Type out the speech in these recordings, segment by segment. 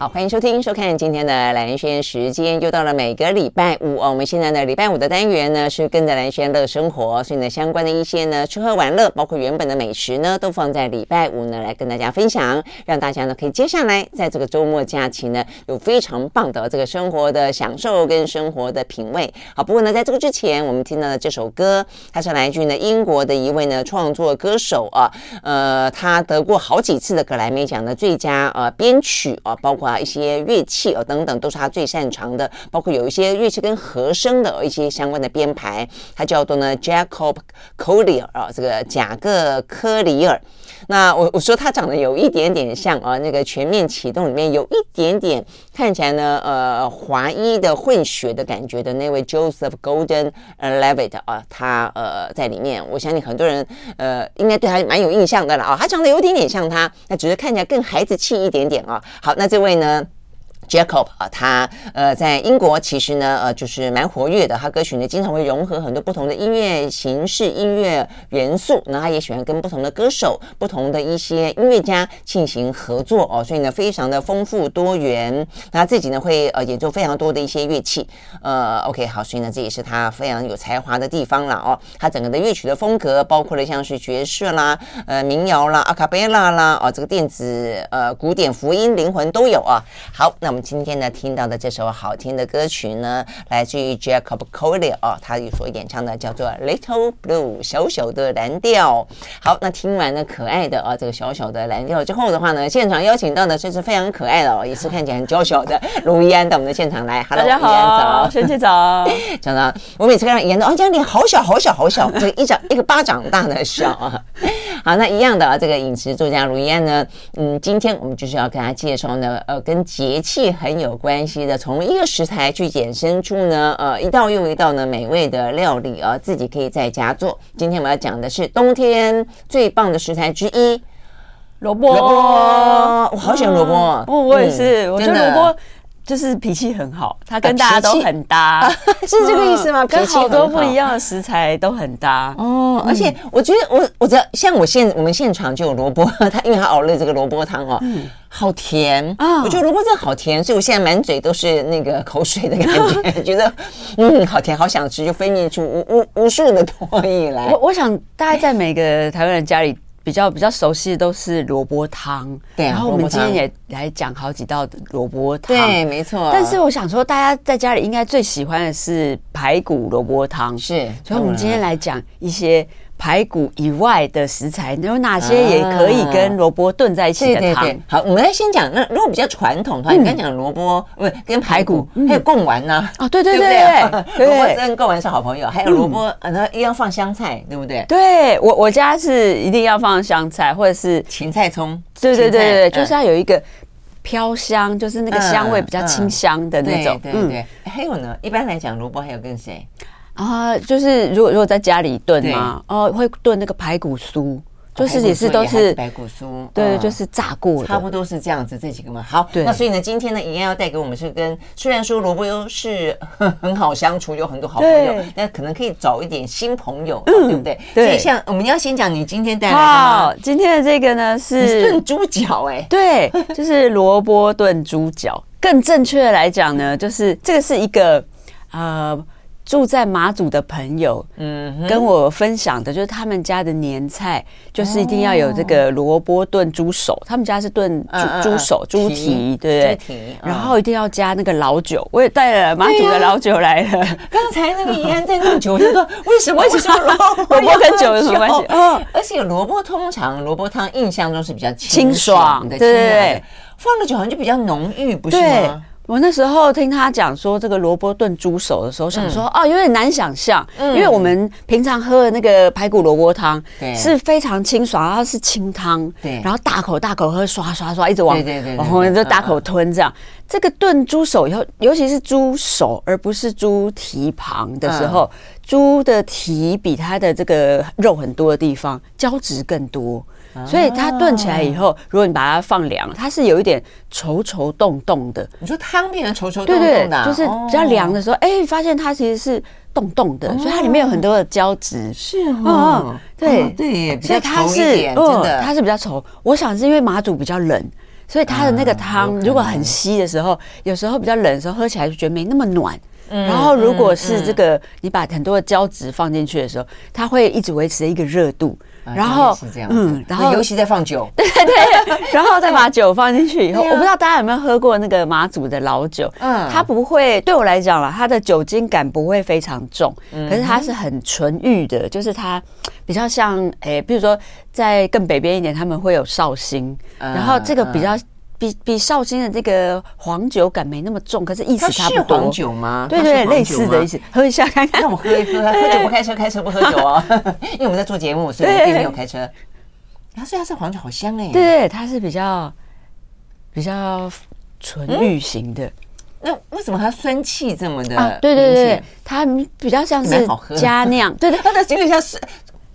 好，欢迎收听、收看今天的兰轩时间，又到了每个礼拜五哦。我们现在的礼拜五的单元呢，是跟着兰轩乐生活，所以呢，相关的一些呢吃喝玩乐，包括原本的美食呢，都放在礼拜五呢来跟大家分享，让大家呢可以接下来在这个周末假期呢，有非常棒的这个生活的享受跟生活的品味。好，不过呢，在这个之前，我们听到的这首歌，它是来自于呢英国的一位呢创作歌手啊，呃，他得过好几次的格莱美奖的最佳呃编曲啊，包括。啊，一些乐器哦，等等，都是他最擅长的，包括有一些乐器跟和声的一些相关的编排。他叫做呢，Jacob Collier 啊，这个贾克科里尔。那我我说他长得有一点点像啊，那个全面启动里面有一点点看起来呢，呃，华裔的混血的感觉的那位 Joseph Golden Levitt 啊，他呃在里面，我相信很多人呃应该对他蛮有印象的了啊，他长得有一点点像他，那只是看起来更孩子气一点点啊。好，那这位呢？Jacob 啊，他呃在英国其实呢呃就是蛮活跃的，他歌曲呢经常会融合很多不同的音乐形式、音乐元素，那他也喜欢跟不同的歌手、不同的一些音乐家进行合作哦，所以呢非常的丰富多元。那他自己呢会呃演奏非常多的一些乐器，呃 OK 好，所以呢这也是他非常有才华的地方了哦。他整个的乐曲的风格包括了像是爵士啦、呃民谣啦、阿卡贝拉啦、哦，这个电子呃古典福音灵魂都有啊。好，那我们。今天呢，听到的这首好听的歌曲呢，来自于 Jacob Collier 啊，他所演唱的叫做《Little Blue》小小的蓝调。好，那听完了可爱的啊，这个小小的蓝调之后的话呢，现场邀请到的这是非常可爱的哦，也是看起来很娇小的卢怡安到我们的现场来。Hello, 大家好，怡安早，早。早 早，我每次看到怡安的，哦，这样脸好小好小好小，这个一掌一个巴掌大的小啊。好，那一样的啊，这个饮食作家卢怡安呢，嗯，今天我们就是要跟他介绍呢，呃，跟节气。很有关系的，从一个食材去衍生出呢，呃，一道又一道呢美味的料理啊，自己可以在家做。今天我要讲的是冬天最棒的食材之一——萝卜。萝卜，我好喜欢萝卜。哦，我也是，嗯、我觉得萝卜就是脾气很好，他跟大家都很搭，是这个意思吗？跟好多不一样的食材都很搭哦。而且我觉得我我知道，像我现我们现场就有萝卜，他因为他熬了这个萝卜汤哦。嗯好甜啊！我觉得萝卜真的好甜，所以我现在满嘴都是那个口水的感觉，觉得嗯，好甜，好想吃，就分泌出无无无数的唾液来。我我想大概在每个台湾人家里比较比较熟悉的都是萝卜汤，对。然后我们今天也来讲好几道的萝卜汤，对，没错。但是我想说，大家在家里应该最喜欢的是排骨萝卜汤，是。所以我们今天来讲一些。排骨以外的食材有哪些也可以跟萝卜炖在一起的汤？好，我们来先讲。那如果比较传统的话，嗯、你刚讲萝卜，不是跟排骨，还有贡丸呢？哦，对对对，对 萝卜跟贡丸是好朋友。还有萝卜，然后一定要放香菜，对不对？对我我家是一定要放香菜，或者是芹菜葱。对对对对，就是要有一个飘香，就是那个香味比较清香的那种。对对对。还有呢，一般来讲，萝卜还有跟谁？啊，就是如果如果在家里炖嘛，哦，会炖那个排骨酥，就是也是都是排骨酥，对，就是炸过，差不多是这样子这几个嘛。好，那所以呢，今天呢，怡安要带给我们是跟虽然说萝卜优是很好相处，有很多好朋友，但可能可以找一点新朋友，对不对？所以像我们要先讲你今天带来的，好，今天的这个呢是炖猪脚，哎，对，就是萝卜炖猪脚。更正确的来讲呢，就是这个是一个呃。住在马祖的朋友，嗯，跟我分享的就是他们家的年菜，就是一定要有这个萝卜炖猪手。他们家是炖猪猪手、猪蹄，对不对？然后一定要加那个老酒，我也带了马祖的老酒来了。刚才那个怡安在弄酒，我就说为什么？为什么萝卜跟酒有什么关系？哦，而且萝卜通常萝卜汤印象中是比较清爽的，对对对，放了酒好像就比较浓郁，不是吗？我那时候听他讲说这个萝卜炖猪手的时候，想说哦，有点难想象，因为我们平常喝的那个排骨萝卜汤是非常清爽，然后是清汤，对，然后大口大口喝，刷刷刷，一直往往后面就大口吞这样。这个炖猪手以后，尤其是猪手而不是猪蹄旁的时候，猪的蹄比它的这个肉很多的地方胶质更多。所以它炖起来以后，如果你把它放凉，它是有一点稠稠冻冻的。你说汤变成稠稠冻冻的，就是比较凉的时候，哎，发现它其实是冻冻的，所以它里面有很多的胶质。是哦，对对，所以它是，真的，它是比较稠。我想是因为马祖比较冷，所以它的那个汤如果很稀的时候，有时候比较冷的时候喝起来就觉得没那么暖。然后如果是这个你把很多的胶质放进去的时候，它会一直维持一个热度。然后是这样，嗯，然后尤其在放酒，对对对，然后再把酒放进去以后，我不知道大家有没有喝过那个马祖的老酒，嗯，它不会对我来讲了，它的酒精感不会非常重，可是它是很纯欲的，就是它比较像，诶，比如说在更北边一点，他们会有绍兴，然后这个比较。比比绍兴的这个黄酒感没那么重，可是意思差不多。是黄酒吗？对对，类似的意思。喝一下看看。那我们喝一喝，喝酒不开车，开车不喝酒哦。因为我们在做节目，所以并没有开车。它虽然是黄酒，好香哎。对对，它是比较比较纯欲型的。那为什么它酸气这么的？对对对，它比较像是 加酿。对对，它的有点像是。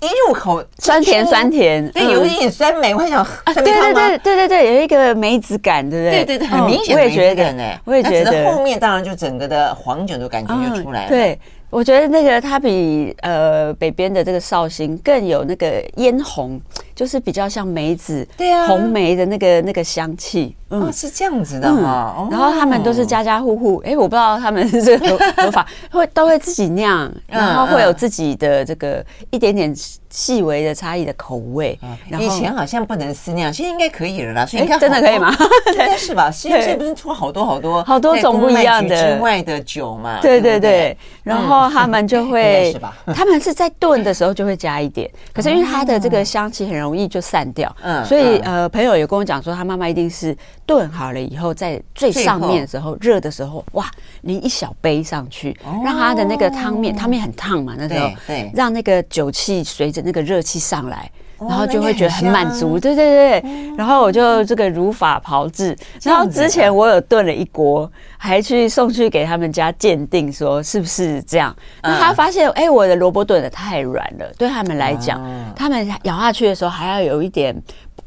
一入口酸甜酸甜，对，有一点酸梅，我还想啊，对对对对对对，有一个梅子感，对不对？对对对，很明显，我也觉得哎，我也觉得后面当然就整个的黄酒的感觉就出来了，对。我觉得那个它比呃北边的这个绍兴更有那个嫣红，就是比较像梅子，对啊，红梅的那个那个香气，嗯，是这样子的哈。然后他们都是家家户户，哎，我不知道他们是这个 合法，会都会自己酿，然后会有自己的这个一点点细微的差异的口味。以前好像不能私酿，现在应该可以了啦。所以你看，真的可以吗？应该是吧？现在不是出好多好多好多种不一样的之外的酒嘛？对对对，然后。他们就会，他们是在炖的时候就会加一点，可是因为它的这个香气很容易就散掉，嗯，所以呃，朋友有跟我讲说，他妈妈一定是炖好了以后，在最上面的时候热的时候，哇，淋一小杯上去，让他的那个汤面，汤面很烫嘛，那时候，对，让那个酒气随着那个热气上来。然后就会觉得很满足，对对对，然后我就这个如法炮制。然后之前我有炖了一锅，还去送去给他们家鉴定，说是不是这样。那他发现，哎，我的萝卜炖的太软了，对他们来讲，他们咬下去的时候还要有一点。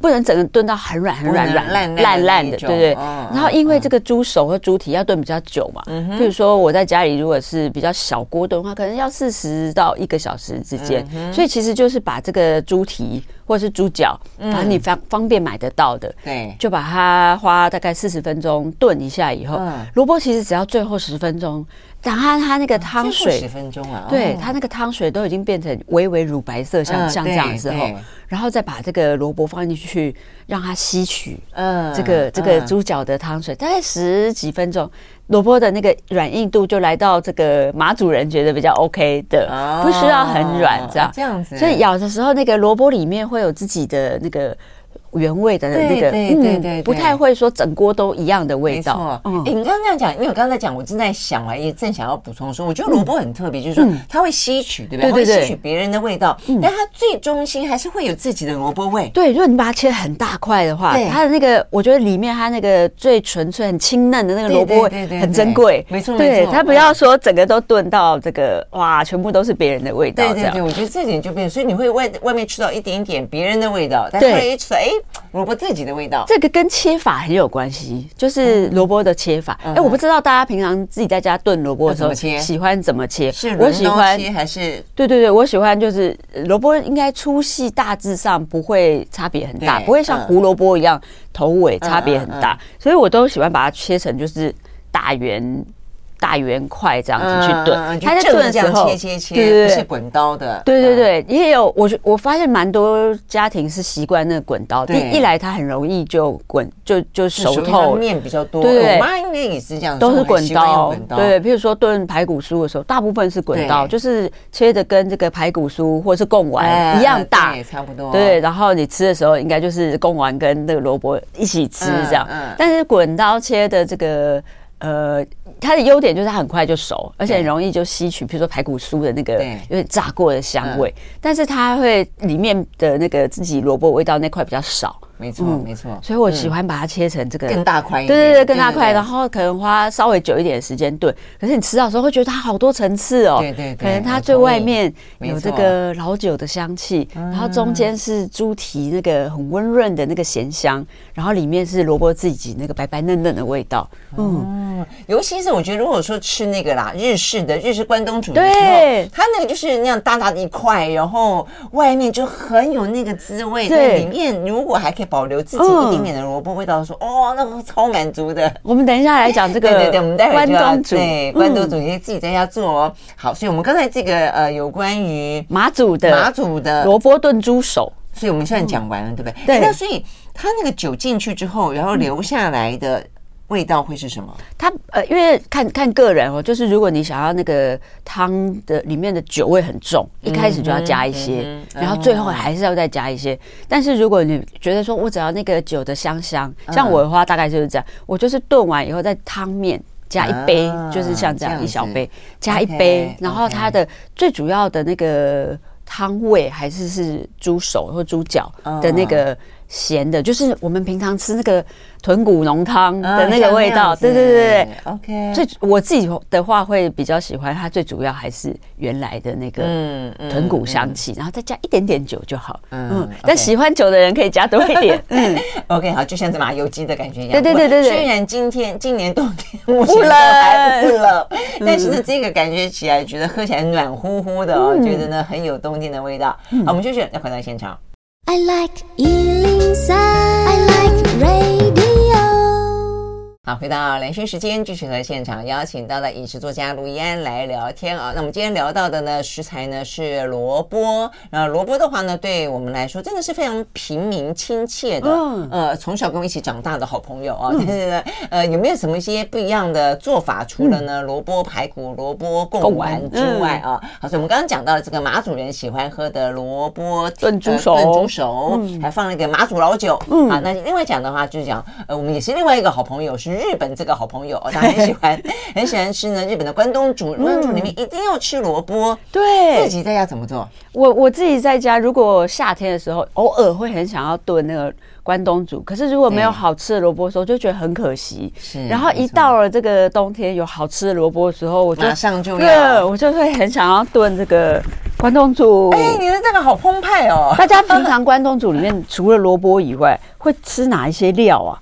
不能整个炖到很软很软软烂烂烂的，对不对。然后因为这个猪手和猪蹄要炖比较久嘛，比如说我在家里如果是比较小锅炖的话，可能要四十到一个小时之间。所以其实就是把这个猪蹄或者是猪脚，反正你方方便买得到的，对，就把它花大概四十分钟炖一下以后，萝卜其实只要最后十分钟。然后它那个汤水，十分钟啊，对，它那个汤水都已经变成微微乳白色，像像这样的时候，然后再把这个萝卜放进去，让它吸取，嗯，这个这个猪脚的汤水，大概十几分钟，萝卜的那个软硬度就来到这个马主人觉得比较 OK 的，不需要很软，这样。这样子，所以咬的时候那个萝卜里面会有自己的那个。原味的那个，对对对，不太会说整锅都一样的味道。嗯，哎，你刚刚这样讲，因为我刚才讲，我正在想，啊也正想要补充说，我觉得萝卜很特别，就是说它会吸取，对不对？它会吸取别人的味道，但它最中心还是会有自己的萝卜味。对，如果你把它切很大块的话，它的那个，我觉得里面它那个最纯粹、很清嫩的那个萝卜味很珍贵。没错，对，它不要说整个都炖到这个哇，全部都是别人的味道。对对对，我觉得这点就变，所以你会外外面吃到一点点别人的味道，但是一吃哎，萝卜自己。的味道，这个跟切法很有关系，就是萝卜的切法。哎，我不知道大家平常自己在家炖萝卜的时候喜欢怎么切？是我喜欢切还是？对对对，我喜欢就是萝卜应该粗细大致上不会差别很大，不会像胡萝卜一样头尾差别很大，所以我都喜欢把它切成就是大圆。大圆块这样子去炖，它在炖的时候，切切切，不是滚刀的。对对对，也有我我发现蛮多家庭是习惯那个滚刀，一一来它很容易就滚就就熟透，面比较多。对对，我妈应该也是这样，都是滚刀。对，比如说炖排骨酥的时候，大部分是滚刀，就是切的跟这个排骨酥或是贡丸一样大，差不多。对，然后你吃的时候应该就是贡丸跟那个萝卜一起吃这样。但是滚刀切的这个。呃，它的优点就是它很快就熟，而且很容易就吸取，比如说排骨酥的那个有点炸过的香味，但是它会里面的那个自己萝卜味道那块比较少。没错，没错，所以我喜欢把它切成这个更大块对对对，更大块，然后可能花稍微久一点的时间炖。可是你吃到的时候会觉得它好多层次哦，对对对，可能它最外面有这个老酒的香气，然后中间是猪蹄那个很温润的那个咸香，然后里面是萝卜自己那个白白嫩嫩的味道。嗯，尤其是我觉得，如果说吃那个啦，日式的日式关东煮的时候，对，它那个就是那样大大的一块，然后外面就很有那个滋味，在，里面如果还可以保留自己一点点的萝卜味道，说哦，那个超满足的。我们等一下来讲这个，对对对，我们待会就要煮，对，关东煮你可以自己在家做哦。好，所以我们刚才这个呃，有关于马祖的马祖的萝卜炖猪手，所以我们现在讲完了，对不对？对。那所以它那个酒进去之后，然后留下来的。味道会是什么？它呃，因为看看个人哦，就是如果你想要那个汤的里面的酒味很重，一开始就要加一些，嗯嗯、然后最后还是要再加一些。嗯、但是如果你觉得说我只要那个酒的香香，像我的话大概就是这样，我就是炖完以后在汤面加一杯，啊、就是像这样一小杯加一杯，然后它的最主要的那个汤味还是是猪手或猪脚的那个。咸的，就是我们平常吃那个豚骨浓汤的那个味道，对对对对，OK。所以我自己的话会比较喜欢它，最主要还是原来的那个豚骨香气，然后再加一点点酒就好。嗯，但喜欢酒的人可以加多一点。嗯，OK，好，就像这麻油鸡的感觉一样。对对对对对。虽然今天今年冬天 目前还不冷，但是呢，这个感觉起来觉得喝起来暖乎乎的哦，觉得呢很有冬天的味道。好，我们休息，再回到现场。I like 103, I like radio 好，回到连线时间，继续和现场邀请到了饮食作家卢怡安来聊天啊。那我们今天聊到的呢，食材呢是萝卜。然后萝卜的话呢，对我们来说真的是非常平民亲切的。嗯，呃，从小跟我一起长大的好朋友啊。对对对。呃，有没有什么一些不一样的做法？除了呢萝卜排骨、萝卜贡丸之外啊，好，所以我们刚刚讲到了这个马祖人喜欢喝的萝卜炖猪手，炖猪手，还放了一个马祖老酒。嗯，啊，那另外讲的话就是讲，呃，我们也是另外一个好朋友是。日本这个好朋友，他很喜欢 很喜欢吃呢。日本的关东煮，关东煮里面一定要吃萝卜。对，自己在家怎么做？我我自己在家，如果夏天的时候，偶尔会很想要炖那个关东煮。可是如果没有好吃的萝卜的时候，就觉得很可惜。是。然后一到了这个冬天，有好吃的萝卜的时候，我就马上就要，我就会很想要炖这个关东煮。哎，你的这个好澎湃哦！大家平常关东煮里面 除了萝卜以外，会吃哪一些料啊？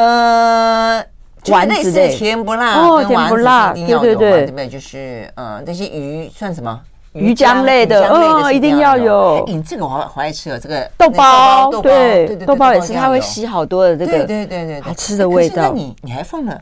呃。丸子的甜不辣哦，甜不辣，对对对，对就是嗯，那些鱼算什么？鱼浆类的哦，一定要有。你这个我好好爱吃哦，这个豆包，对对对，豆包也是，它会吸好多的这个，对对对对，好吃的味道。那你你还放了，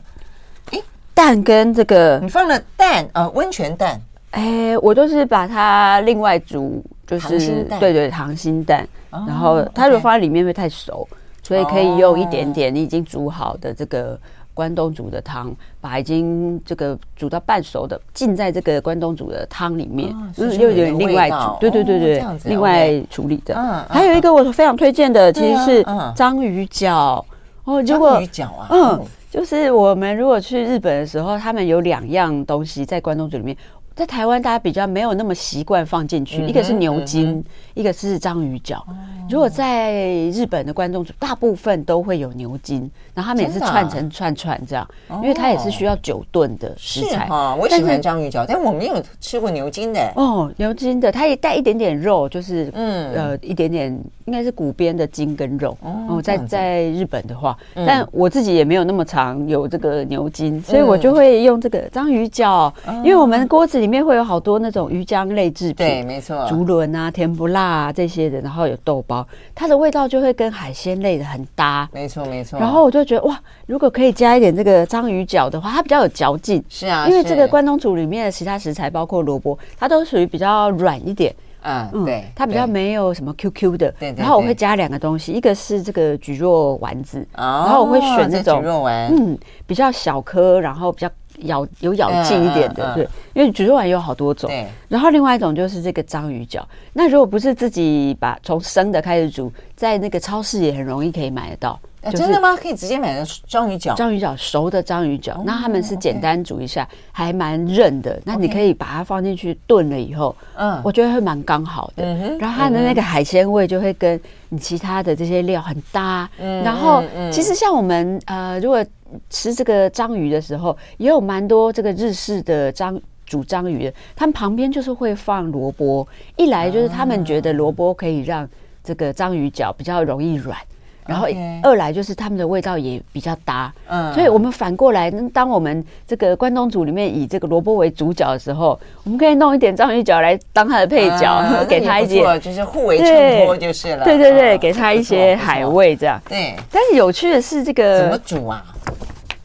哎，蛋跟这个，你放了蛋呃，温泉蛋，哎，我都是把它另外煮，就是对对溏心蛋，然后它如果放在里面会太熟，所以可以用一点点你已经煮好的这个。关东煮的汤，把已经这个煮到半熟的浸在这个关东煮的汤里面，嗯，又有点另外煮，对对对对，另外处理的。嗯还有一个我非常推荐的，其实是章鱼脚哦。如果章鱼脚啊，嗯，就是我们如果去日本的时候，他们有两样东西在关东煮里面。在台湾，大家比较没有那么习惯放进去，一个是牛筋，一个是章鱼脚。如果在日本的关东煮，大部分都会有牛筋，然后他们也是串成串串这样，因为它也是需要久炖的食材。我喜欢章鱼脚，但我没有吃过牛筋的。哦，牛筋的，它也带一点点肉，就是嗯呃一点点，应该是骨边的筋跟肉。哦，在在日本的话，但我自己也没有那么常有这个牛筋，所以我就会用这个章鱼脚，因为我们锅子里。里面会有好多那种鱼浆类制品，对，没错，竹轮啊、甜不辣啊这些的，然后有豆包，它的味道就会跟海鲜类的很搭，没错没错。然后我就觉得哇，如果可以加一点这个章鱼脚的话，它比较有嚼劲。是啊，因为这个关东煮里面的其他食材，包括萝卜，它都属于比较软一点。嗯，对，它比较没有什么 Q Q 的。对，然后我会加两个东西，一个是这个蒟蒻丸子，然后我会选那种蒟蒻丸，嗯，比较小颗，然后比较。咬有咬劲一点的，对，因为煮肉丸有好多种。对，然后另外一种就是这个章鱼脚。那如果不是自己把从生的开始煮，在那个超市也很容易可以买得到。啊、真的吗？可以直接买的章鱼脚？章鱼脚熟的章鱼脚，哦、那他们是简单煮一下，还蛮韧的。那你可以把它放进去炖了以后，嗯，我觉得会蛮刚好的。嗯、然后它的那个海鲜味就会跟你其他的这些料很搭。嗯，然后其实像我们呃，如果吃这个章鱼的时候，也有蛮多这个日式的章煮章鱼的，他们旁边就是会放萝卜。一来就是他们觉得萝卜可以让这个章鱼脚比较容易软。然后二来就是他们的味道也比较搭，嗯，所以我们反过来，当我们这个关东煮里面以这个萝卜为主角的时候，我们可以弄一点章鱼脚来当它的配角，给它一些，就是互为衬托就是了。对对对，给它一些海味这样。对，但是有趣的是这个怎么煮啊？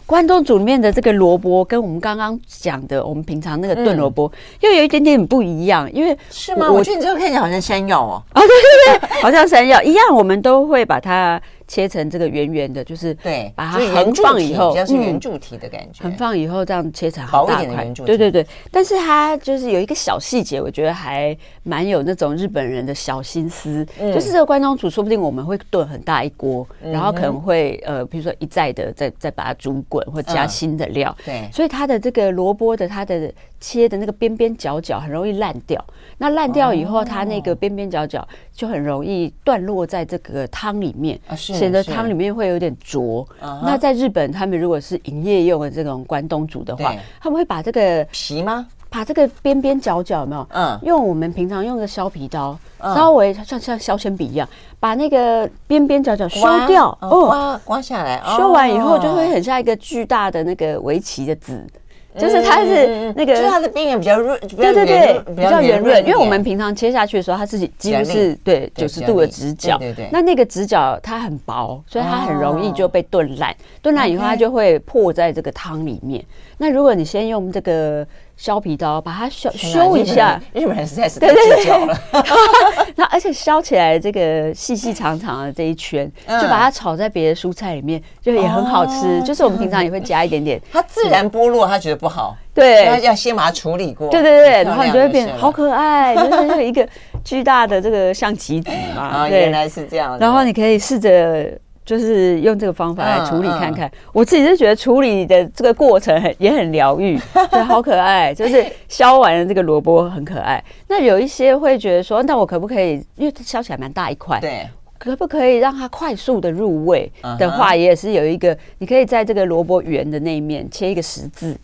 关东煮里面的这个萝卜跟我们刚刚讲的我们平常那个炖萝卜又有一点点不一样，因为是吗？我觉得你这个看起来好像山药哦。啊，对对对，好像山药一样，我们都会把它。切成这个圆圆的，就是对，把它横放以后，比较是圆柱体的感觉。横放以后这样切成好大块，对对对。但是它就是有一个小细节，我觉得还蛮有那种日本人的小心思。就是这个关东煮，说不定我们会炖很大一锅，然后可能会呃，比如说一再的再再把它煮滚，或加新的料。对，所以它的这个萝卜的它的切的那个边边角角很容易烂掉。那烂掉以后，它那个边边角角就很容易断落在这个汤里面。显得汤里面会有点浊。那在日本，他们如果是营业用的这种关东煮的话，他们会把这个皮吗？把这个边边角角有没有？嗯，用我们平常用的削皮刀，稍微像像削铅笔一样，把那个边边角角修掉，哦，刮刮下来。修完以后就会很像一个巨大的那个围棋的子。就是它是那个，就是它的边缘比较润，对对对，比较圆润。因为我们平常切下去的时候，它自己几乎是对九十度的直角，对对。那那个直角它很薄，所以它很容易就被炖烂。炖烂以后，它就会破在这个汤里面。那如果你先用这个。削皮刀把它削修一下，日本人实在是太计较了。那而且削起来这个细细长长的这一圈，就把它炒在别的蔬菜里面，就也很好吃。就是我们平常也会加一点点。它自然剥落，它觉得不好，对，要先把它处理过。对对对，然后你就会变好可爱，就是有一个巨大的这个像棋子嘛。啊，原来是这样。然后你可以试着。就是用这个方法来处理看看，我自己是觉得处理的这个过程很也很疗愈，对，好可爱。就是削完的这个萝卜很可爱。那有一些会觉得说，那我可不可以，因为它削起来蛮大一块，对，可不可以让它快速的入味的话，也是有一个，你可以在这个萝卜圆的那一面切一个十字，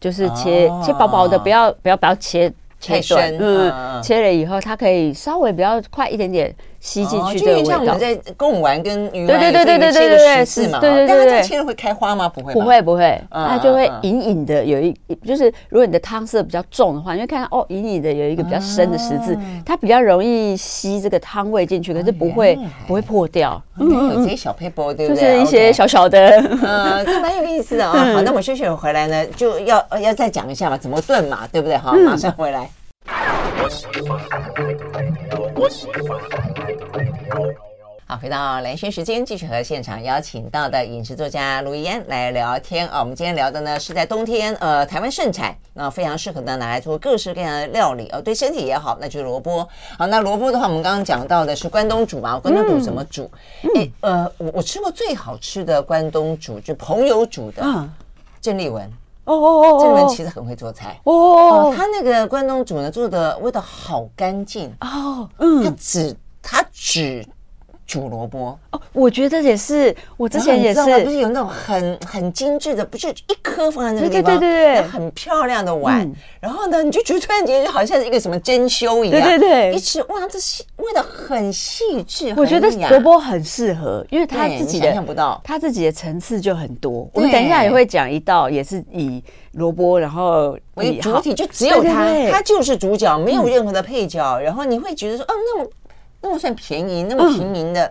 就是切切薄薄的，不要不要不要切。切断，嗯，切了以后，它可以稍微比较快一点点吸进去的味道。就像我们在贡丸跟鱼丸，对对对对对对对，是嘛？对对对对，切了会开花吗？不会，不会不会，它就会隐隐的有一，就是如果你的汤色比较重的话，你会看到哦，隐隐的有一个比较深的十字，它比较容易吸这个汤味进去，可是不会不会破掉。嗯，有这些小撇步，对不对？就是一些小小的，嗯，这蛮有意思的啊。好，那我休息回来呢，就要要再讲一下嘛，怎么炖嘛，对不对？好，马上回来。好，回到蓝轩时间，继续和现场邀请到的饮食作家卢怡安来聊天啊。我们今天聊的呢是在冬天，呃，台湾盛产，那非常适合呢拿来做各式各样的料理哦，对身体也好，那就是萝卜。好，那萝卜的话，我们刚刚讲到的是关东煮嘛，关东煮怎么煮？哎，呃，我我吃过最好吃的关东煮，就朋友煮的，郑丽文。哦哦哦，这个人其实很会做菜哦。他那个关东煮呢，做的味道好干净哦。嗯，他只他只。煮萝卜。哦，我觉得也是，我之前也是，不是有那种很很精致的，不是一颗放在那个地方，对对对对，很漂亮的碗。然后呢，你就觉得突然间就好像是一个什么珍馐一样，对对对，一吃哇，这细味道很细致。我觉得萝卜很适合，因为它自己的想象不到，它自己的层次就很多。我们等一下也会讲一道，也是以萝卜然后为主体，就只有它，它就是主角，没有任何的配角。然后你会觉得说，哦，那么。那么算便宜，那么平民的，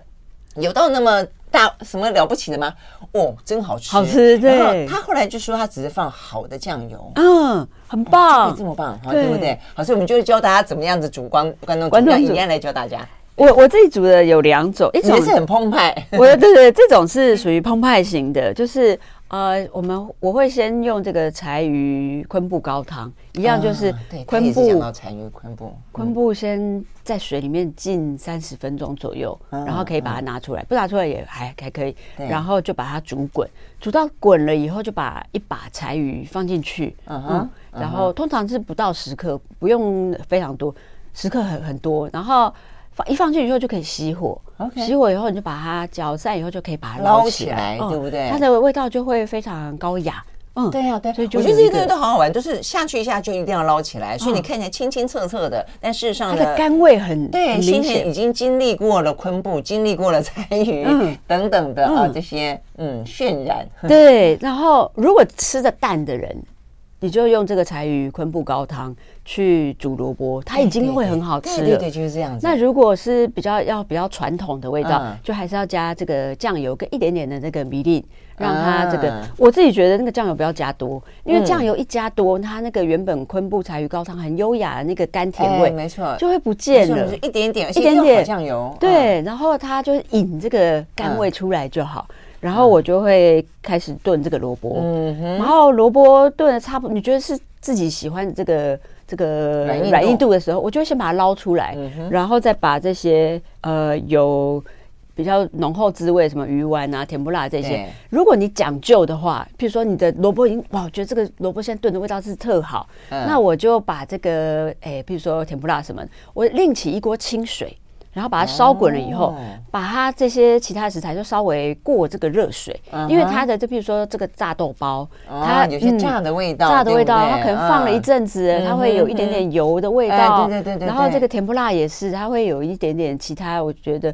嗯、有到那么大什么了不起的吗？哦，真好吃，好吃。对，然后他后来就说他只是放好的酱油，嗯，很棒，哦、这么棒，对，对不对？好，所以我们就教大家怎么样子煮关关东煮，让怡安来教大家。我我自己煮的有两种，一种是很澎湃，我对对对，这种是属于澎湃型的，就是。呃，我们我会先用这个柴鱼昆布高汤，一样就是昆布。讲到柴鱼昆布，昆布先在水里面浸三十分钟左右，然后可以把它拿出来，不拿出来也还还可以。然后就把它煮滚，煮到滚了以后，就把一把柴鱼放进去，嗯，然后通常是不到十克，不用非常多，十克很很多，然后。放一放进去以后就可以熄火，Okay. 熄火以后你就把它搅散以后就可以把它捞起来，对不对？它的味道就会非常高雅嗯，对呀，对，所以我觉得这些东西都好好玩，就是下去一下就一定要捞起来，所以你看起来清清澈澈的，但事实上它的甘味很对，先前已经经历过了昆布，经历过了柴鱼等等的啊这些嗯渲染。对，然后如果吃的淡的人。你就用这个柴鱼昆布高汤去煮萝卜，它已经会很好吃了。对对，对，就是这样子。那如果是比较要比较传统的味道，嗯、就还是要加这个酱油跟一点点的那个米粒，让它这个。嗯、我自己觉得那个酱油不要加多，因为酱油一加多，它那个原本昆布柴鱼高汤很优雅的那个甘甜味，没错，就会不见了。一点点，一点点酱油，对，然后它就引这个甘味出来就好。然后我就会开始炖这个萝卜，嗯、然后萝卜炖的差不多，你觉得是自己喜欢这个这个软硬度。的时候，我就会先把它捞出来，嗯、然后再把这些呃有比较浓厚滋味，什么鱼丸啊、甜不辣这些，如果你讲究的话，譬如说你的萝卜已经哇，我觉得这个萝卜现在炖的味道是特好，嗯、那我就把这个诶，譬如说甜不辣什么，我另起一锅清水。然后把它烧滚了以后，哦、把它这些其他食材就稍微过这个热水，嗯、因为它的就比如说这个炸豆包，哦、它有些炸的味道，嗯、炸的味道，它可能放了一阵子，嗯、它会有一点点油的味道。哎、对，对，对对对。然后这个甜不辣也是，它会有一点点其他，我觉得。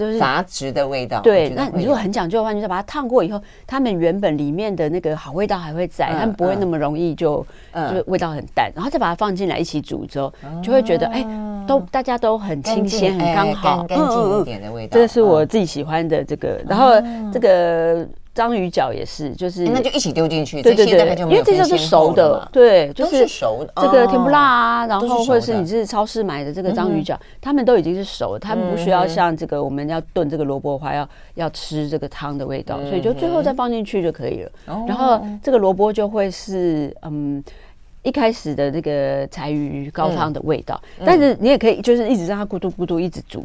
就是杂质的味道。对，那你如果很讲究的话，你就把它烫过以后，它们原本里面的那个好味道还会在，它们不会那么容易就就味道很淡，然后再把它放进来一起煮之后，就会觉得哎，都大家都很新鲜，很刚好，干净一点的味道。这是我自己喜欢的这个，然后这个。章鱼脚也是，就是那就一起丢进去。对对对，因为这就是熟的，对，就是熟的。这个甜不辣啊，然后或者是你是超市买的这个章鱼脚，他们都已经是熟的，他们不需要像这个我们要炖这个萝卜花，要要吃这个汤的味道，所以就最后再放进去就可以了。然后这个萝卜就会是嗯。一开始的那个柴鱼高汤的味道，但是你也可以就是一直让它咕嘟咕嘟一直煮，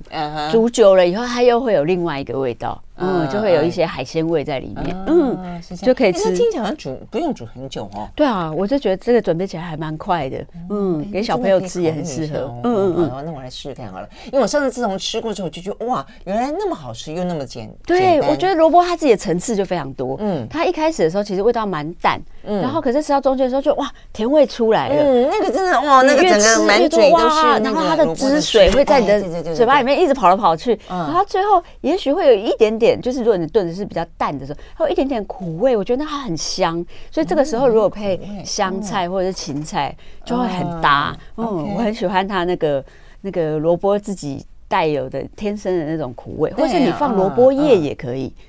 煮久了以后它又会有另外一个味道，嗯，就会有一些海鲜味在里面，嗯，就可以吃。听起来煮不用煮很久哦。对啊，我就觉得这个准备起来还蛮快的，嗯，给小朋友吃也很适合，嗯嗯嗯。那我来试试看好了，因为我上次自从吃过之后就觉得哇，原来那么好吃又那么简。对，我觉得萝卜它自己的层次就非常多，嗯，它一开始的时候其实味道蛮淡，嗯，然后可是吃到中间的时候就哇，甜味出来了，嗯，那个真的哇，那个整个满嘴都是，然后它的汁水会在你的嘴巴里面一直跑来跑去，然后最后也许会有一点点，就是如果你炖的是比较淡的时候，还有一点点苦味，我觉得它很香，所以这个时候如果配香菜或者是芹菜就会很搭，嗯，我很喜欢它那个那个萝卜自己带有的天生的那种苦味，或是你放萝卜叶也可以。嗯，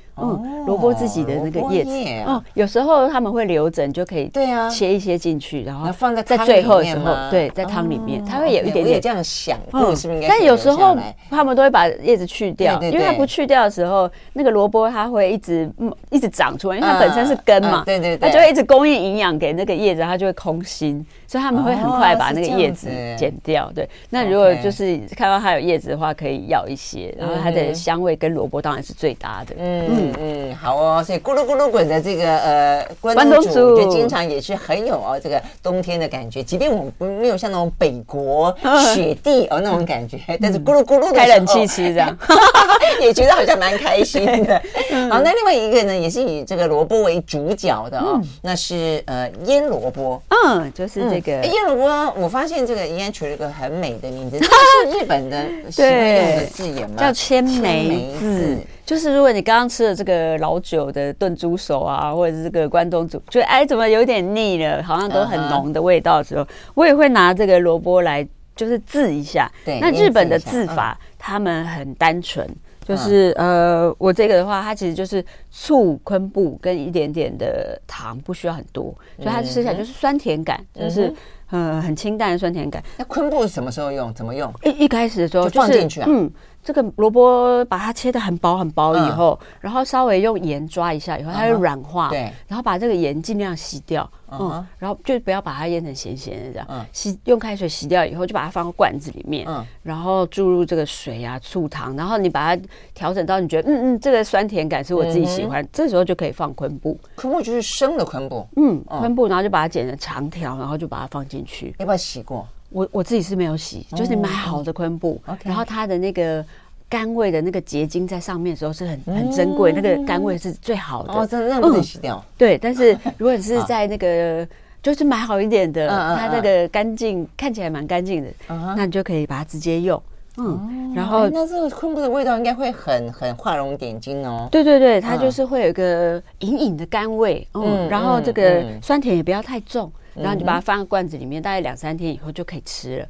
萝卜自己的那个叶子，嗯，有时候他们会留着，你就可以对啊，切一些进去，然后放在在最后的时候，对，在汤里面，它会有一点点这样想，嗯，是不是？但有时候他们都会把叶子去掉，因为它不去掉的时候，那个萝卜它会一直一直长出来，因为它本身是根嘛，对对对，它就会一直供应营养给那个叶子，它就会空心。所以他们会很快把那个叶子剪掉，对。那如果就是看到它有叶子的话，可以要一些，然后它的香味跟萝卜当然是最搭的。嗯嗯，好哦。所以咕噜咕噜滚的这个呃关东煮，我觉得经常也是很有哦这个冬天的感觉。即便我们不没有像那种北国雪地哦那种感觉，但是咕噜咕噜的开冷气吃这样，也觉得好像蛮开心的。好，那另外一个呢，也是以这个萝卜为主角的哦，那是呃腌萝卜。嗯，就是。这个腌萝卜，我发现这个宜安取了一个很美的名字，它 是日本的喜欢用的字眼吗？叫千梅子。就是如果你刚刚吃了这个老酒的炖猪手啊，或者是这个关东煮，觉得哎怎么有点腻了，好像都很浓的味道的时候，我也会拿这个萝卜来就是渍一下。对，那日本的渍法，他们很单纯。就是呃，我这个的话，它其实就是醋、昆布跟一点点的糖，不需要很多，所以它吃起来就是酸甜感，就是呃很清淡的酸甜感。那昆布是什么时候用？怎么用？一一开始的时候就放进去啊。嗯。这个萝卜把它切的很薄很薄以后，然后稍微用盐抓一下以后，它会软化。对，然后把这个盐尽量洗掉，嗯，然后就不要把它腌成咸咸的这样。嗯，洗用开水洗掉以后，就把它放到罐子里面，嗯，然后注入这个水啊、醋、糖，然后你把它调整到你觉得嗯嗯，这个酸甜感是我自己喜欢，这时候就可以放昆布。昆布就是生的昆布，嗯，昆布，然后就把它剪成长条，然后就把它放进去。要不要洗过？我我自己是没有洗，就是你买好的昆布，然后它的那个。甘味的那个结晶在上面的时候是很很珍贵，那个甘味是最好的。哦，真的不能洗掉。对，但是 如果你是在那个就是买好一点的，它那个干净看起来蛮干净的，那你就可以把它直接用。嗯，然后那这个昆布的味道应该会很很画龙点睛哦。对对对，它就是会有一个隐隐的甘味，嗯，然后这个酸甜也不要太重，然后你就把它放在罐子里面，大概两三天以后就可以吃了。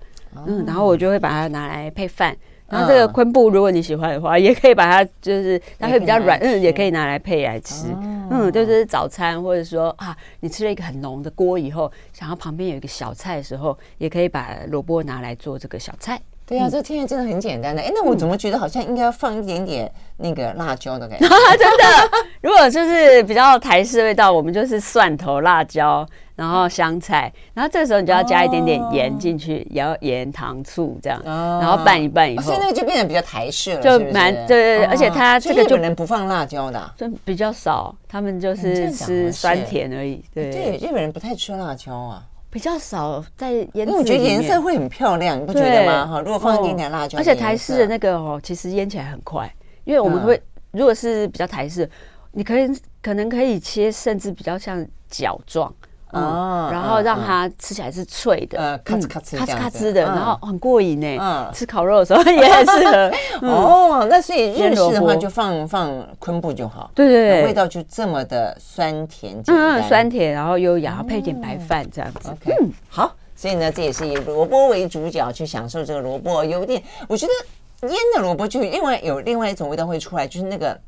嗯，然后我就会把它拿来配饭。然后这个昆布，如果你喜欢的话，也可以把它就是它会比较软，嗯，也可以拿来配来吃。嗯，就是早餐或者说啊，你吃了一个很浓的锅以后，想要旁边有一个小菜的时候，也可以把萝卜拿来做这个小菜。对呀，这听起来真的很简单的。哎，那我怎么觉得好像应该要放一点点那个辣椒的感觉？真的，如果就是比较台式味道，我们就是蒜头、辣椒，然后香菜，然后这个时候你就要加一点点盐进去，也要盐、糖、醋这样，然后拌一拌以后，所以那个就变得比较台式了，就蛮对对对，而且它这个就日本人不放辣椒的，就比较少，他们就是吃酸甜而已。对对，日本人不太吃辣椒啊。比较少在腌，因为我觉得颜色会很漂亮，你不觉得吗？哈，如果放一点点辣椒，而且台式的那个哦，其实腌起来很快，因为我们会如果是比较台式，你可以可能可以切，甚至比较像角状。哦，然后让它吃起来是脆的，呃，咔哧咔哧咔哧咔哧的，然后很过瘾呢。嗯，吃烤肉的时候也很适合。哦，那所以日式的话就放放昆布就好。对对对，味道就这么的酸甜。嗯，酸甜，然后优雅，配点白饭这样子。嗯，好，所以呢，这也是以萝卜为主角去享受这个萝卜。有点，我觉得腌的萝卜就另外有另外一种味道会出来，就是那个。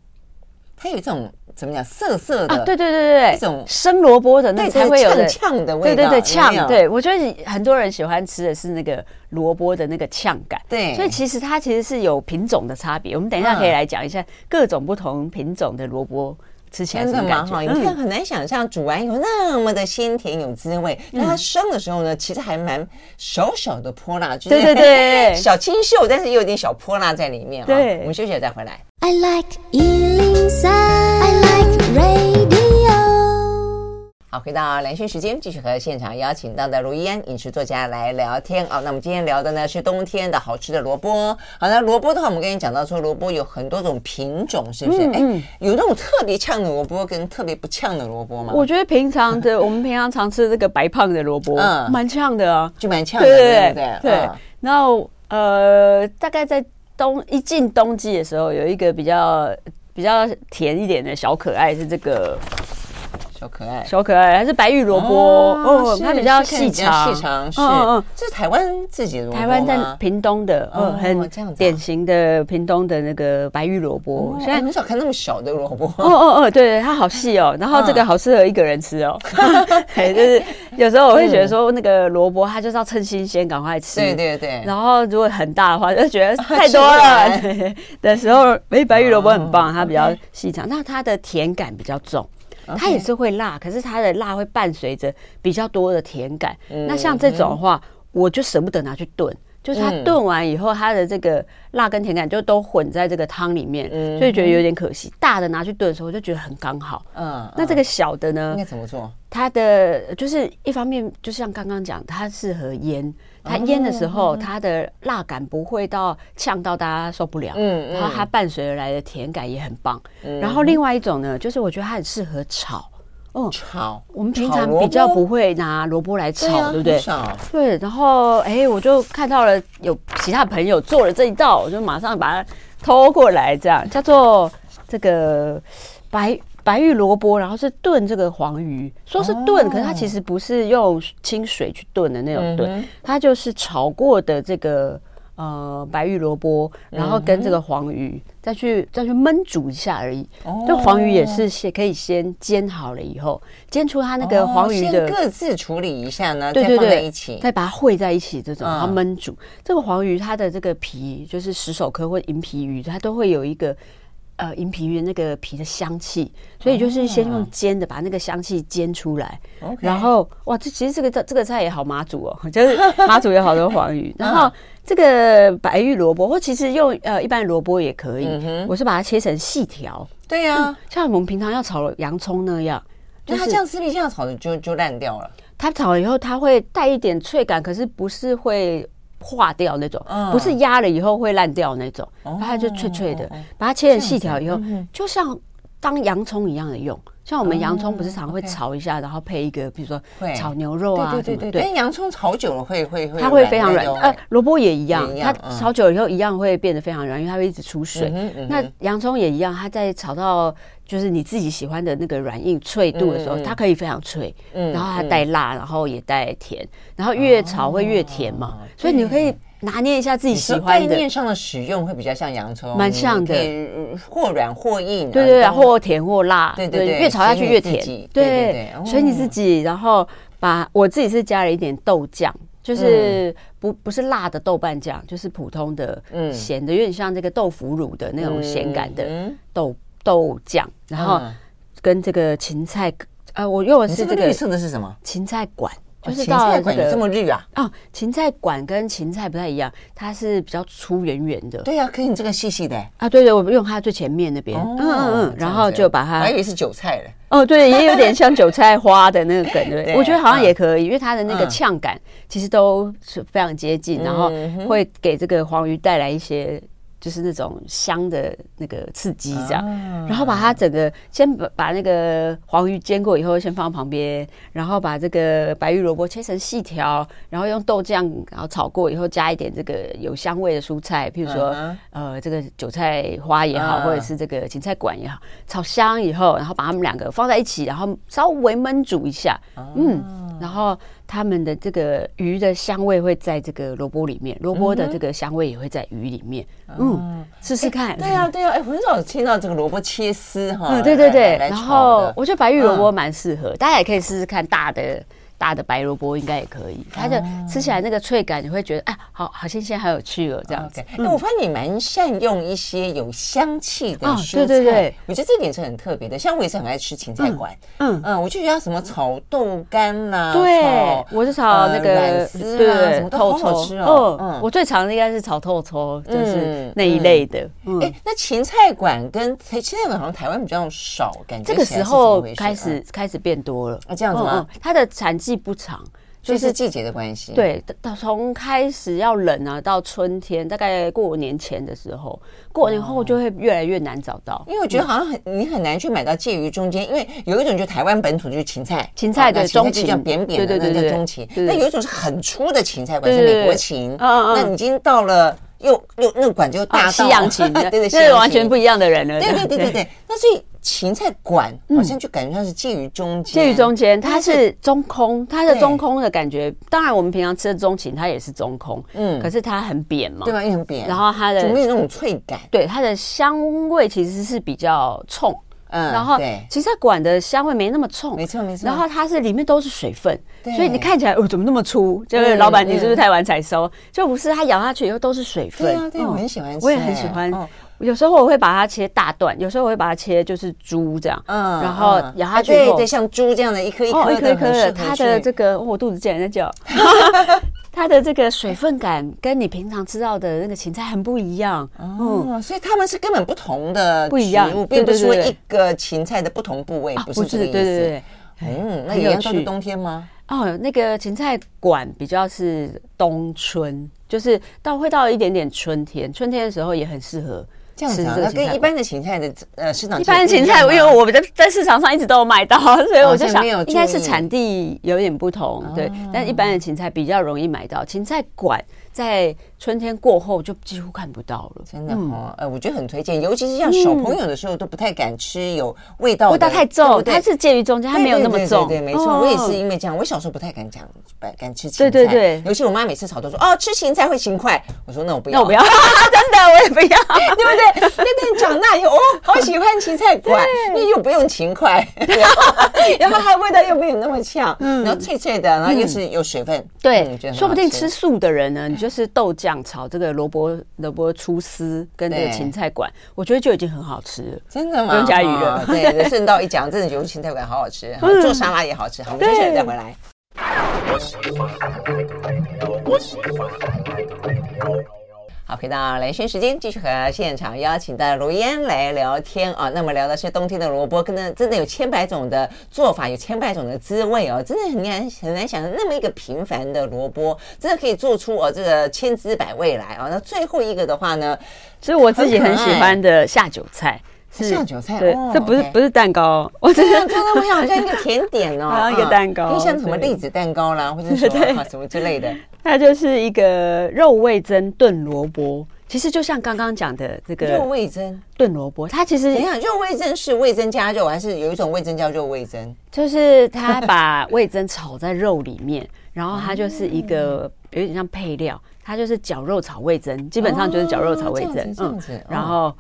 它有这种怎么讲涩涩的，对对对对对，一种生萝卜的那才会有呛呛的味道，对对对，呛。对我觉得很多人喜欢吃的是那个萝卜的那个呛感，对，所以其实它其实是有品种的差别。我们等一下可以来讲一下各种不同品种的萝卜吃起来真的蛮好。你看很难想象煮完以后那么的鲜甜有滋味，但它生的时候呢，其实还蛮小小的泼辣，对对对，小清秀，但是也有点小泼辣在里面。对，我们休息了再回来。I like 好，回到蓝轩时间，继续和现场邀请到的卢怡安饮食作家来聊天啊。那我们今天聊的呢是冬天的好吃的萝卜。好，那萝卜的话，我们跟你讲到说，萝卜有很多种品种，是不是？哎、嗯嗯，有那种特别呛的萝卜跟特别不呛的萝卜吗？我觉得平常的我们平常常吃的这个白胖的萝卜，嗯，蛮呛的啊，就蛮呛的，对对对。对，对嗯、然后呃，大概在冬一进冬季的时候，有一个比较比较甜一点的小可爱是这个。小可爱，小可爱，还是白玉萝卜哦，它比较细长，细长是，嗯，这是台湾自己的萝卜？台湾在屏东的，嗯，很典型的屏东的那个白玉萝卜。现在很少看那么小的萝卜。哦哦哦，对，它好细哦，然后这个好适合一个人吃哦。对，就是有时候我会觉得说，那个萝卜它就是要趁新鲜赶快吃。对对对。然后如果很大的话，就觉得太多了。的 时候，哎，白玉萝卜很棒，它比较细长，那它的甜感比较重。它也是会辣，可是它的辣会伴随着比较多的甜感。那像这种的话，我就舍不得拿去炖，就是它炖完以后，它的这个辣跟甜感就都混在这个汤里面，所以觉得有点可惜。大的拿去炖的时候，我就觉得很刚好。嗯，那这个小的呢？应该怎么做？它的就是一方面，就像刚刚讲，它适合腌。它腌的时候，它的辣感不会到呛到大家受不了。嗯，然后它伴随而来的甜感也很棒。然后另外一种呢，就是我觉得它很适合炒。哦，炒。我们平常比较不会拿萝卜来炒，对不对？对。然后，哎，我就看到了有其他朋友做了这一道，我就马上把它偷过来，这样叫做这个白。白玉萝卜，然后是炖这个黄鱼，说是炖，可是它其实不是用清水去炖的那种炖，它就是炒过的这个呃白玉萝卜，然后跟这个黄鱼再去再去焖煮一下而已。这黄鱼也是先可以先煎好了以后，煎出它那个黄鱼的各自处理一下呢，对对对，一起。再把它烩在一起，这种然后焖煮。这个黄鱼，它的这个皮就是石首科或银皮鱼，它都会有一个。呃，银皮鱼那个皮的香气，所以就是先用煎的把那个香气煎出来.然后哇，这其实这个这这个菜也好妈祖哦，就是妈祖有好多黄鱼，然后这个白玉萝卜或其实用呃一般萝卜也可以，嗯、我是把它切成细条，对呀、像我们平常要炒洋葱那样，就是、它这样吃比这样炒的就就烂掉了。它炒了以后，它会带一点脆感，可是不是会。化掉那种，不是压了以后会烂掉那种，它就脆脆的，把它切成细条以后，就像当洋葱一样的用。像我们洋葱不是常会炒一下，然后配一个，比如说炒牛肉啊，对对对对。洋葱炒久了会会会，它会非常软。呃，萝卜也一样，它炒久了以后一样会变得非常软，因为它会一直出水。那洋葱也一样，它在炒到就是你自己喜欢的那个软硬脆度的时候，它可以非常脆，然后它带辣，然后也带甜，然后越炒会越甜嘛，所以你可以。拿捏一下自己喜欢的。概念上的使用会比较像洋葱，蛮像的，或软或硬，对对对，或甜或辣，对对对，越炒下去越甜，对对对，所以你自己，然后把我自己是加了一点豆酱，就是不不是辣的豆瓣酱，就是普通的咸的，有点像这个豆腐乳的那种咸感的豆豆酱，然后跟这个芹菜，呃，我用的是这个绿色的是什么？芹菜管。就是芹菜管有这么绿啊？哦，芹菜管跟芹菜不太一样，它是比较粗圆圆的。对呀，可是你这个细细的啊？对对，我们用它最前面那边。嗯嗯嗯，然后就把它，还以为是韭菜嘞。哦，对，也有点像韭菜花的那个梗，对。我觉得好像也可以，因为它的那个呛感其实都是非常接近，然后会给这个黄鱼带来一些。就是那种香的那个刺激，这样，然后把它整个先把把那个黄鱼煎过以后，先放旁边，然后把这个白玉萝卜切成细条，然后用豆酱，然后炒过以后，加一点这个有香味的蔬菜，譬如说呃这个韭菜花也好，或者是这个芹菜管也好，炒香以后，然后把它们两个放在一起，然后稍微焖煮一下，嗯，然后。他们的这个鱼的香味会在这个萝卜里面，萝卜的这个香味也会在鱼里面。嗯，试试看。对啊，对啊，哎，很少听到这个萝卜切丝哈。嗯，对对对。然后我觉得白玉萝卜蛮适合，大家也可以试试看大的。大的白萝卜应该也可以，它的吃起来那个脆感，你会觉得哎，好好新鲜，好有趣哦，这样子。哎，我发现你蛮善用一些有香气的蔬菜，对对对，我觉得这点是很特别的。像我也是很爱吃芹菜馆，嗯嗯，我就觉得什么炒豆干呐，对，我是炒那个软丝，对什么都好好吃哦。嗯，我最常的应该是炒透抽，就是那一类的。哎，那芹菜馆跟芹菜馆好像台湾比较少，感觉这个时候开始开始变多了。啊，这样子吗？它的产季不长，就是季节的关系。对，到从开始要冷啊，到春天，大概过年前的时候，过年后就会越来越难找到。因为我觉得好像很你很难去买到介于中间，因为有一种就台湾本土就是芹菜，芹菜的中芹，就叫扁扁的那叫中芹。那有一种是很粗的芹菜，管是美国芹。那已经到了又又那个管就大西洋 芹，对对，是完全不一样的人了。对对对对对，那所以。芹菜管好像就感觉它是介于中间，介于中间，它是中空，它的中空的感觉。当然，我们平常吃的中芹它也是中空，嗯，可是它很扁嘛，对吧？也很扁，然后它的没有那种脆感，对，它的香味其实是比较冲，嗯，然后芹菜馆的香味没那么冲，没错没错。然后它是里面都是水分，所以你看起来哦，怎么那么粗？就是老板，你是不是太晚采收？就不是，它咬下去以后都是水分。对啊，对，我很喜欢吃，我也很喜欢。有时候我会把它切大段，有时候我会把它切就是猪这样，嗯，然后咬下去对对，像猪这样的一颗一颗一颗一颗的，它的这个我肚子竟然在叫，它的这个水分感跟你平常吃到的那个芹菜很不一样，哦，所以他们是根本不同的不一样，并不是说一个芹菜的不同部位，不是这个意思，对对对，嗯，那一样都是冬天吗？哦，那个芹菜馆比较是冬春，就是到会到一点点春天，春天的时候也很适合。这样子，那跟一般的芹菜的呃市场，一般的芹菜，因为我们在在市场上一直都有买到，所以我就想应该是产地有点不同，对。但一般的芹菜比较容易买到，芹菜馆在。春天过后就几乎看不到了，真的哦。呃，我觉得很推荐，尤其是像小朋友的时候都不太敢吃有味道，味道太重，它是介于中间，它没有那么重。对，没错，我也是因为这样，我小时候不太敢讲，敢吃芹菜。对对对，尤其我妈每次炒都说哦，吃芹菜会勤快。我说那我不要，那我不要，真的我也不要，对不对？那等长大以后，哦，好喜欢芹菜馆，因为 又不用勤快，然后它味道又没有那么呛，然后脆脆的，然后又是有水分。对，说不定吃素的人呢，你就是豆浆。酱炒这个萝卜萝卜粗丝跟这个芹菜馆，我觉得就已经很好吃了。真的吗？不用加鱼了。对，顺道一讲，真的觉得芹菜馆好好吃，做沙拉也好吃。好，我们接下来再回来。好，回到兰萱时间，继续和现场邀请的卢烟来聊天啊。那么聊的是冬天的萝卜，可能真的有千百种的做法，有千百种的滋味哦，真的很难很难想象那么一个平凡的萝卜，真的可以做出哦这个千姿百味来啊。那最后一个的话呢，是我自己很喜欢的下酒菜。是下酒菜，对，哦、这不是 okay 不是蛋糕，我真的真的我想像一个甜点哦，像一个蛋糕，就像什么栗子蛋糕啦，或者说什么之类的。它就是一个肉味噌炖萝卜，其实就像刚刚讲的这个肉味噌炖萝卜，它其实你看肉味噌是味增加肉，还是有一种味增叫肉味噌？就是它把味增炒在肉里面，然后它就是一个有点像配料，它就是绞肉炒味噌，基本上就是绞肉炒味噌，嗯，然后。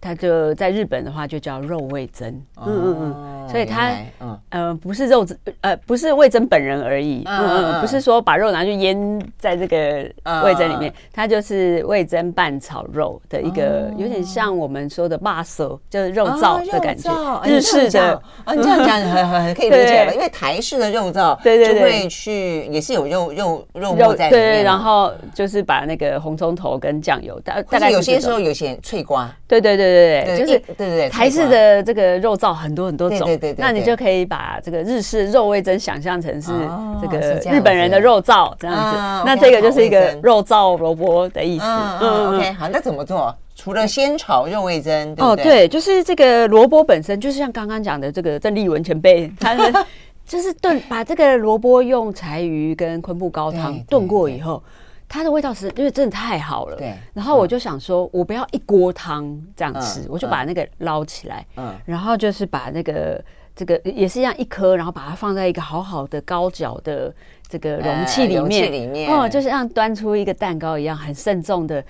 它就在日本的话，就叫肉味噌。嗯嗯嗯，所以它嗯呃不是肉呃不是味噌本人而已。嗯嗯，不是说把肉拿去腌在这个味噌里面，它就是味噌拌炒肉的一个，有点像我们说的麻趖，就是肉燥的感觉。日式的啊，你这样讲 很很可以理解了，因为台式的肉燥对对对，就会去也是有肉肉肉末在里面。对，然后就是把那个红葱头跟酱油，大大概有些时候有些脆瓜。对对对。对对，就是对对对，台式的这个肉燥很多很多种，对对对，那你就可以把这个日式肉味噌想象成是这个日本人的肉燥这样子，那这个就是一个肉燥萝卜的意思。嗯，OK，好，那怎么做？除了先炒肉味噌，哦，对，就是这个萝卜本身就是像刚刚讲的这个郑丽文前辈，他是 就是炖把这个萝卜用柴鱼跟昆布高汤炖过以后。它的味道是因为真的太好了，对。然后我就想说，我不要一锅汤这样吃，我就把那个捞起来，嗯。然后就是把那个这个也是一样一颗，然后把它放在一个好好的高脚的这个容器里面，里面哦，就是像端出一个蛋糕一样，很慎重的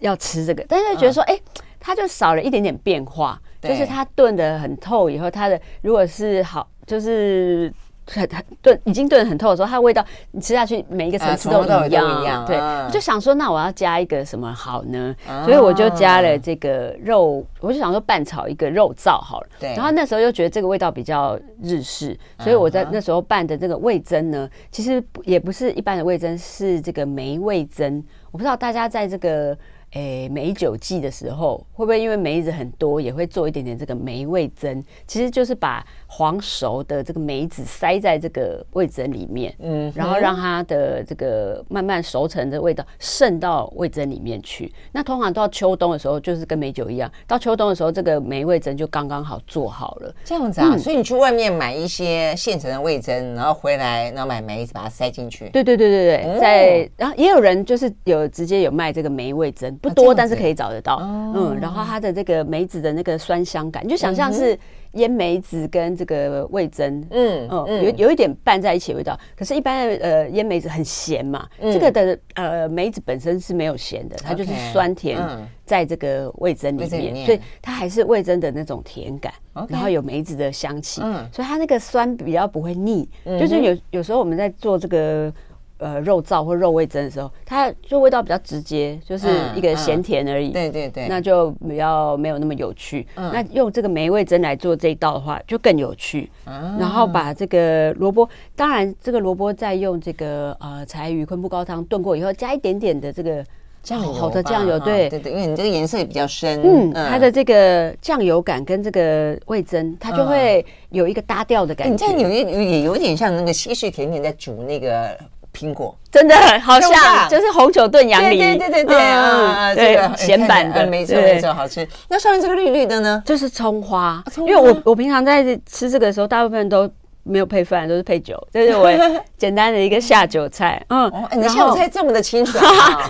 要吃这个。但是觉得说，哎，它就少了一点点变化，就是它炖的很透以后，它的如果是好，就是。很很炖，已经炖得很透的时候，它的味道你吃下去每一个层次都一样。对，我就想说，那我要加一个什么好呢？所以我就加了这个肉，我就想说拌炒一个肉燥好了。对。然后那时候又觉得这个味道比较日式，所以我在那时候拌的这个味增呢，其实也不是一般的味增，是这个梅味增。我不知道大家在这个。诶，梅酒季的时候，会不会因为梅子很多，也会做一点点这个梅味噌？其实就是把黄熟的这个梅子塞在这个味噌里面，嗯，然后让它的这个慢慢熟成的味道渗到味噌里面去。那通常到秋冬的时候，就是跟梅酒一样，到秋冬的时候，这个梅味噌就刚刚好做好了。这样子啊，嗯、所以你去外面买一些现成的味噌，然后回来，然后买梅子把它塞进去。对对对对对，在、哦、然后也有人就是有直接有卖这个梅味噌。不多，但是可以找得到。嗯，然后它的这个梅子的那个酸香感，你就想象是腌梅子跟这个味增，嗯嗯，有有一点拌在一起的味道。可是，一般的呃腌梅子很咸嘛，这个的呃梅子本身是没有咸的，它就是酸甜在这个味增里面，所以它还是味增的那种甜感，然后有梅子的香气，所以它那个酸比较不会腻。就是有有时候我们在做这个。呃，肉燥或肉味噌的时候，它就味道比较直接，就是一个咸甜而已。对对对，那就比较没有那么有趣。那用这个梅味噌来做这一道的话，就更有趣。然后把这个萝卜，当然这个萝卜再用这个呃柴鱼昆布高汤炖过以后，加一点点的这个酱油，好的酱油，对对对，因为你这个颜色也比较深。嗯，它的这个酱油感跟这个味噌，它就会有一个搭调的感觉。你这样有有也有点像那个西式甜点在煮那个。苹果真的好像就是红酒炖洋梨，对对对对对啊，这个咸版的没错没错，好吃。那上面这个绿绿的呢，就是葱花。因为我我平常在吃这个的时候，大部分都没有配饭，都是配酒，这是我 简单的一个下酒菜。嗯，你下酒菜这么的清爽，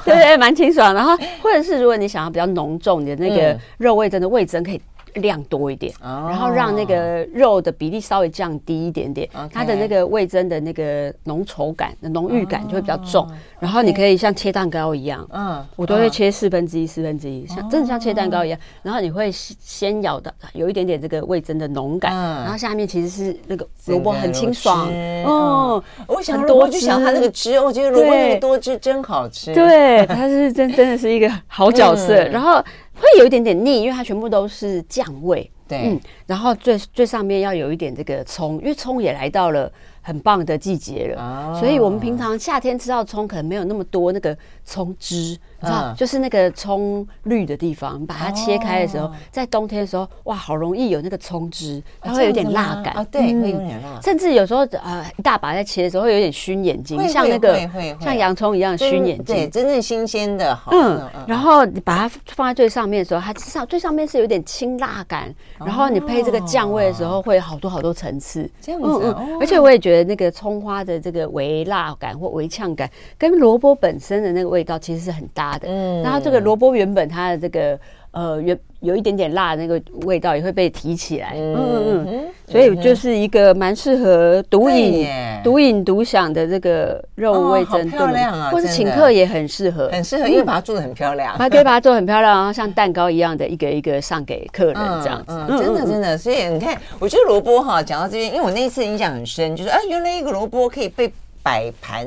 对 对，蛮清爽。然后或者是如果你想要比较浓重的那个肉味真的味增可以。量多一点，然后让那个肉的比例稍微降低一点点，它的那个味增的那个浓稠感、浓郁感就会比较重。然后你可以像切蛋糕一样，嗯，我都会切四分之一、四分之一，像真的像切蛋糕一样。然后你会先咬的有一点点这个味增的浓感，然后下面其实是那个萝卜很清爽。哦，我想多就想它那个汁，我觉得萝卜那么多汁真好吃。对，它是真真的是一个好角色。然后。会有一点点腻，因为它全部都是酱味。对，嗯，然后最最上面要有一点这个葱，因为葱也来到了很棒的季节了，哦、所以我们平常夏天吃到葱可能没有那么多那个葱汁，你知道，就是那个葱绿的地方，把它切开的时候，在冬天的时候，哇，好容易有那个葱汁，它会有点辣感，对，会有点辣。甚至有时候呃，一大把在切的时候，会有点熏眼睛，像那个像洋葱一样熏眼睛。对，真正新鲜的，嗯。然后你把它放在最上面的时候，它上最上面是有点清辣感，然后你配这个酱味的时候，会好多好多层次。这样子，嗯嗯。而且我也觉得那个葱花的这个微辣感或微呛感，跟萝卜本身的那个味道其实是很搭的。嗯。然后这个萝卜原本它的这个呃原有一点点辣的那个味道也会被提起来。嗯嗯嗯。所以就是一个蛮适合独饮、独饮独享的这个肉味蒸炖，漂亮啊！或是请客也很适合，很适合，因为把它做的很漂亮，还可以把它做很漂亮，然后像蛋糕一样的一个一个上给客人这样子。真的真的，所以你看，我觉得萝卜哈，讲到这边，因为我那一次印象很深，就是啊，原来一个萝卜可以被。摆盘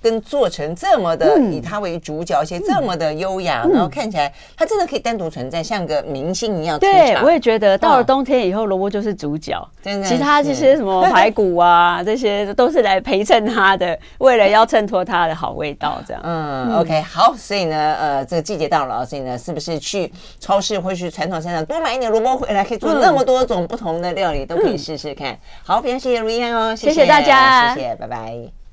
跟做成这么的，以它为主角，而且这么的优雅，然后看起来它真的可以单独存在，像个明星一样。对，我也觉得到了冬天以后，萝卜就是主角，真的。其他这些什么排骨啊，这些都是来陪衬它的，为了要衬托它的好味道，这样。嗯，OK，好，所以呢，呃，这个季节到了，所以呢，是不是去超市或去传统市场多买一点萝卜回来，可以做那么多种不同的料理，都可以试试看。好，非常谢谢卢怡安哦，谢谢大家，谢谢，拜拜。